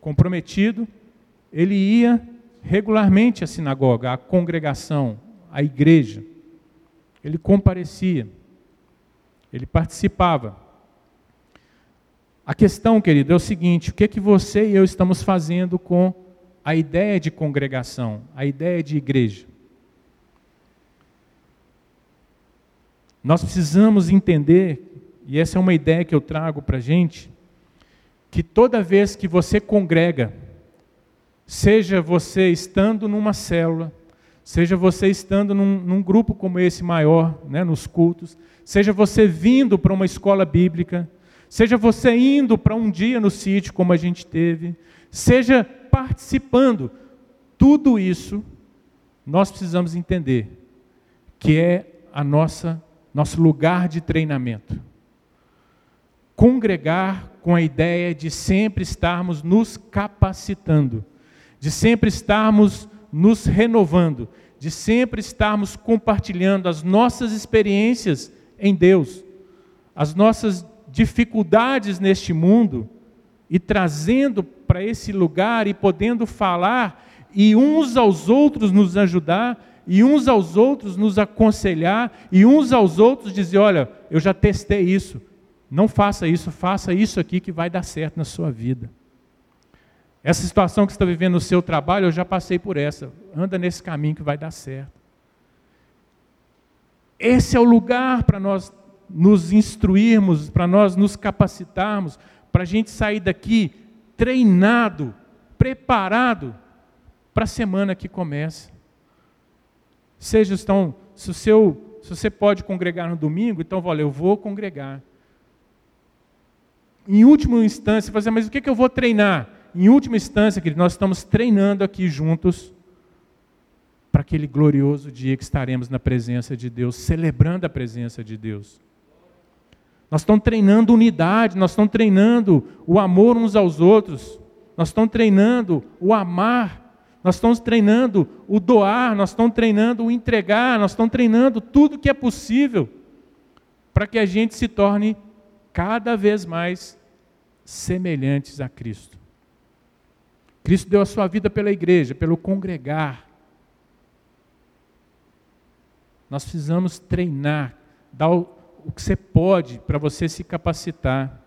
[SPEAKER 1] comprometido, ele ia regularmente à sinagoga, à congregação, à igreja. Ele comparecia, ele participava. A questão, querido, é o seguinte: o que é que você e eu estamos fazendo com a ideia de congregação, a ideia de igreja? Nós precisamos entender, e essa é uma ideia que eu trago para a gente, que toda vez que você congrega, seja você estando numa célula, seja você estando num, num grupo como esse maior, né, nos cultos, seja você vindo para uma escola bíblica, seja você indo para um dia no sítio como a gente teve, seja participando, tudo isso nós precisamos entender que é a nossa nosso lugar de treinamento. Congregar com a ideia de sempre estarmos nos capacitando, de sempre estarmos nos renovando, de sempre estarmos compartilhando as nossas experiências em Deus, as nossas dificuldades neste mundo e trazendo para esse lugar e podendo falar e uns aos outros nos ajudar e uns aos outros nos aconselhar, e uns aos outros dizer: olha, eu já testei isso, Não faça isso, faça isso aqui que vai dar certo na sua vida. Essa situação que você está vivendo no seu trabalho, eu já passei por essa. Anda nesse caminho que vai dar certo. Esse é o lugar para nós nos instruirmos, para nós nos capacitarmos, para a gente sair daqui treinado, preparado para a semana que começa. Seja estão, se, seu, se você pode congregar no domingo, então olha, eu vou congregar. Em última instância, você mas o que, que eu vou treinar? Em última instância, querido, nós estamos treinando aqui juntos para aquele glorioso dia que estaremos na presença de Deus, celebrando a presença de Deus. Nós estamos treinando unidade, nós estamos treinando o amor uns aos outros, nós estamos treinando o amar, nós estamos treinando o doar, nós estamos treinando o entregar, nós estamos treinando tudo que é possível para que a gente se torne cada vez mais semelhantes a Cristo. Cristo deu a sua vida pela igreja, pelo congregar. Nós precisamos treinar, dar o, que você pode para você se capacitar.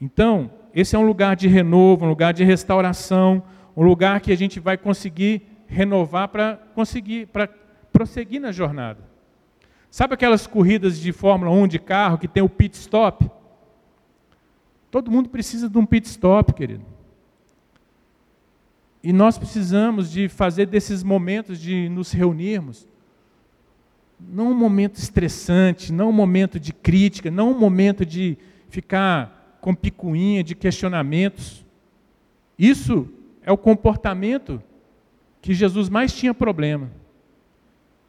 [SPEAKER 1] Então, esse é um lugar de renovo, um lugar de restauração, um lugar que a gente vai conseguir renovar para conseguir, para prosseguir na jornada. Sabe aquelas corridas de Fórmula 1 de carro que tem o pit stop? Todo mundo precisa de um pit stop, querido. E nós precisamos de fazer desses momentos de nos reunirmos, não um momento estressante, não um momento de crítica, não um momento de ficar com picuinha, de questionamentos. Isso é o comportamento que Jesus mais tinha problema.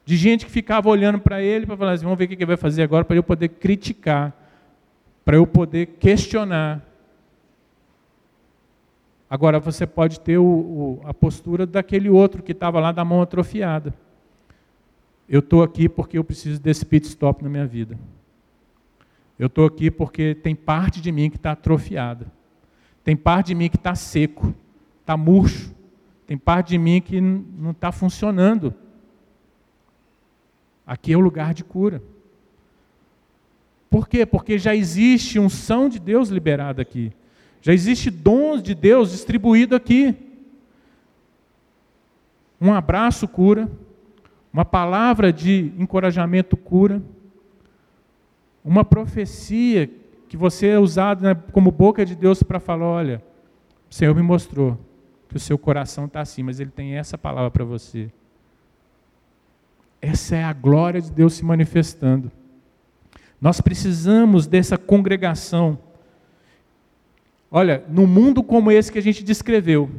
[SPEAKER 1] De gente que ficava olhando para ele para falar assim, vamos ver o que ele vai fazer agora para eu poder criticar, para eu poder questionar. Agora você pode ter o, o, a postura daquele outro que estava lá da mão atrofiada. Eu estou aqui porque eu preciso desse pit stop na minha vida. Eu estou aqui porque tem parte de mim que está atrofiada. Tem parte de mim que está seco, está murcho. Tem parte de mim que não está funcionando. Aqui é o lugar de cura. Por quê? Porque já existe unção de Deus liberada aqui. Já existe dons de Deus distribuído aqui. Um abraço cura, uma palavra de encorajamento cura, uma profecia que você é usado né, como boca de Deus para falar, olha, o Senhor me mostrou que o seu coração está assim, mas Ele tem essa palavra para você. Essa é a glória de Deus se manifestando. Nós precisamos dessa congregação Olha, no mundo como esse que a gente descreveu,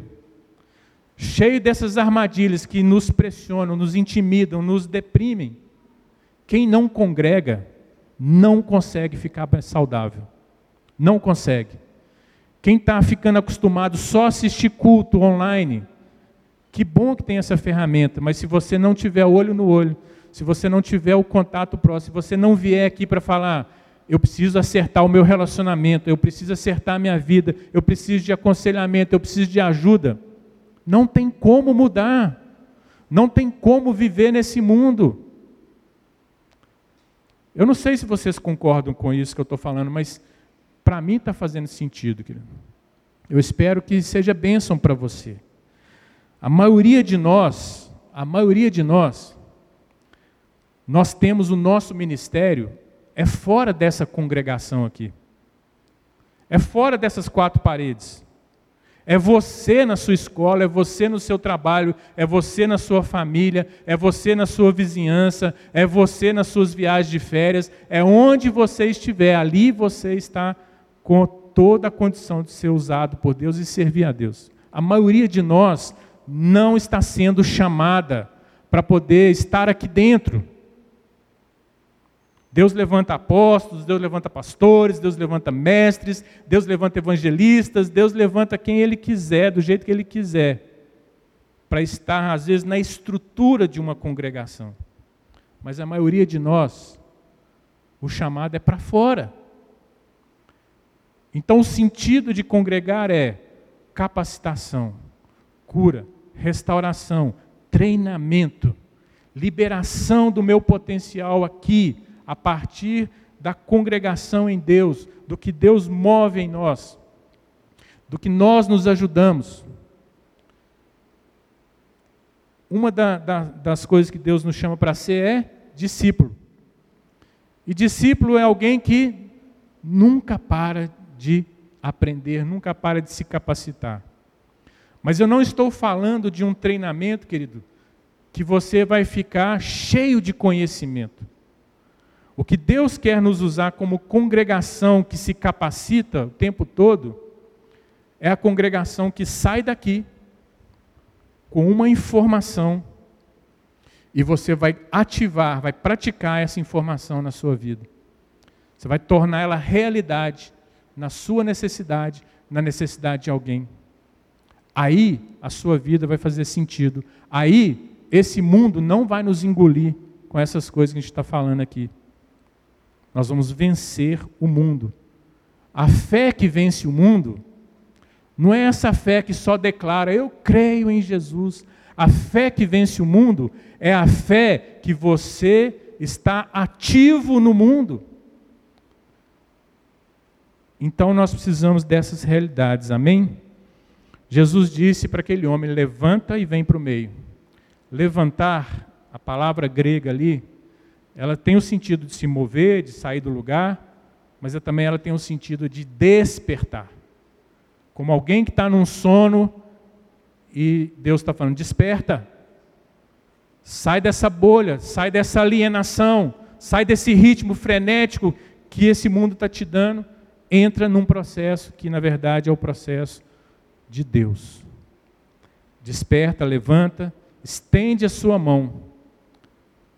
[SPEAKER 1] cheio dessas armadilhas que nos pressionam, nos intimidam, nos deprimem, quem não congrega não consegue ficar saudável. Não consegue. Quem está ficando acostumado só a assistir culto online, que bom que tem essa ferramenta, mas se você não tiver olho no olho, se você não tiver o contato próximo, se você não vier aqui para falar, eu preciso acertar o meu relacionamento, eu preciso acertar a minha vida, eu preciso de aconselhamento, eu preciso de ajuda. Não tem como mudar, não tem como viver nesse mundo. Eu não sei se vocês concordam com isso que eu estou falando, mas para mim está fazendo sentido, querido. Eu espero que seja bênção para você. A maioria de nós, a maioria de nós, nós temos o nosso ministério é fora dessa congregação aqui. É fora dessas quatro paredes. É você na sua escola, é você no seu trabalho, é você na sua família, é você na sua vizinhança, é você nas suas viagens de férias, é onde você estiver, ali você está com toda a condição de ser usado por Deus e servir a Deus. A maioria de nós não está sendo chamada para poder estar aqui dentro. Deus levanta apóstolos, Deus levanta pastores, Deus levanta mestres, Deus levanta evangelistas, Deus levanta quem Ele quiser, do jeito que Ele quiser, para estar, às vezes, na estrutura de uma congregação. Mas a maioria de nós, o chamado é para fora. Então, o sentido de congregar é capacitação, cura, restauração, treinamento, liberação do meu potencial aqui, a partir da congregação em Deus, do que Deus move em nós, do que nós nos ajudamos. Uma da, da, das coisas que Deus nos chama para ser é discípulo. E discípulo é alguém que nunca para de aprender, nunca para de se capacitar. Mas eu não estou falando de um treinamento, querido, que você vai ficar cheio de conhecimento. O que Deus quer nos usar como congregação que se capacita o tempo todo é a congregação que sai daqui com uma informação e você vai ativar, vai praticar essa informação na sua vida. Você vai tornar ela realidade na sua necessidade, na necessidade de alguém. Aí a sua vida vai fazer sentido. Aí esse mundo não vai nos engolir com essas coisas que a gente está falando aqui. Nós vamos vencer o mundo. A fé que vence o mundo não é essa fé que só declara, eu creio em Jesus. A fé que vence o mundo é a fé que você está ativo no mundo. Então nós precisamos dessas realidades, amém? Jesus disse para aquele homem: levanta e vem para o meio. Levantar, a palavra grega ali, ela tem o sentido de se mover, de sair do lugar, mas também ela tem o sentido de despertar. Como alguém que está num sono e Deus está falando: desperta, sai dessa bolha, sai dessa alienação, sai desse ritmo frenético que esse mundo está te dando, entra num processo que na verdade é o processo de Deus. Desperta, levanta, estende a sua mão.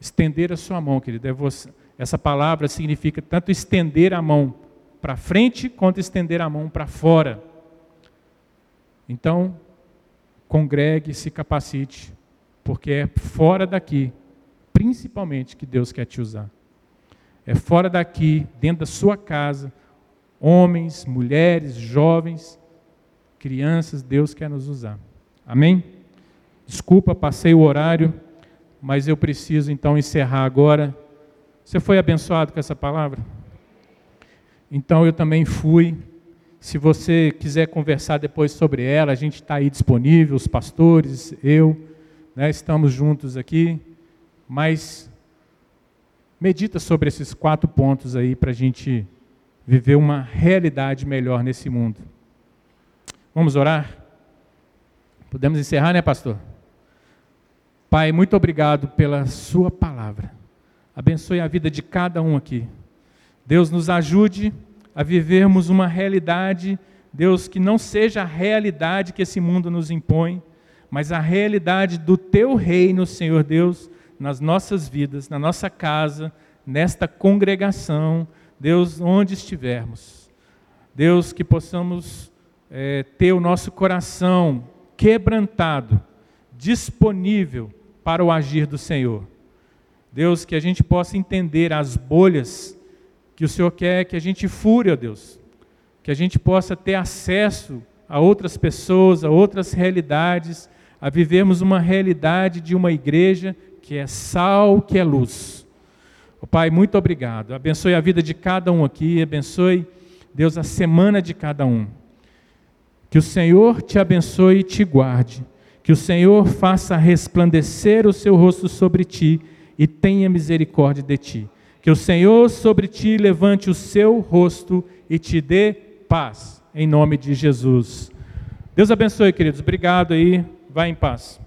[SPEAKER 1] Estender a sua mão, querido. É você, essa palavra significa tanto estender a mão para frente quanto estender a mão para fora. Então, congregue, se capacite, porque é fora daqui, principalmente, que Deus quer te usar. É fora daqui, dentro da sua casa, homens, mulheres, jovens, crianças, Deus quer nos usar. Amém? Desculpa, passei o horário, mas eu preciso então encerrar agora. Você foi abençoado com essa palavra? Então eu também fui. Se você quiser conversar depois sobre ela, a gente está aí disponível, os pastores, eu, né, estamos juntos aqui. Mas medita sobre esses quatro pontos aí para a gente viver uma realidade melhor nesse mundo. Vamos orar? Podemos encerrar, né, pastor? Pai, muito obrigado pela Sua palavra. Abençoe a vida de cada um aqui. Deus nos ajude a vivermos uma realidade, Deus, que não seja a realidade que esse mundo nos impõe, mas a realidade do Teu reino, Senhor Deus, nas nossas vidas, na nossa casa, nesta congregação, Deus, onde estivermos. Deus, que possamos é, ter o nosso coração quebrantado, disponível para o agir do Senhor. Deus, que a gente possa entender as bolhas que o Senhor quer que a gente fure, ó Deus. Que a gente possa ter acesso a outras pessoas, a outras realidades, a vivermos uma realidade de uma igreja que é sal, que é luz. Oh, Pai, muito obrigado. Abençoe a vida de cada um aqui, abençoe, Deus, a semana de cada um. Que o Senhor te abençoe e te guarde. Que o Senhor faça resplandecer o seu rosto sobre ti e tenha misericórdia de ti. Que o Senhor sobre ti levante o seu rosto e te dê paz. Em nome de Jesus. Deus abençoe, queridos. Obrigado aí. Vá em paz.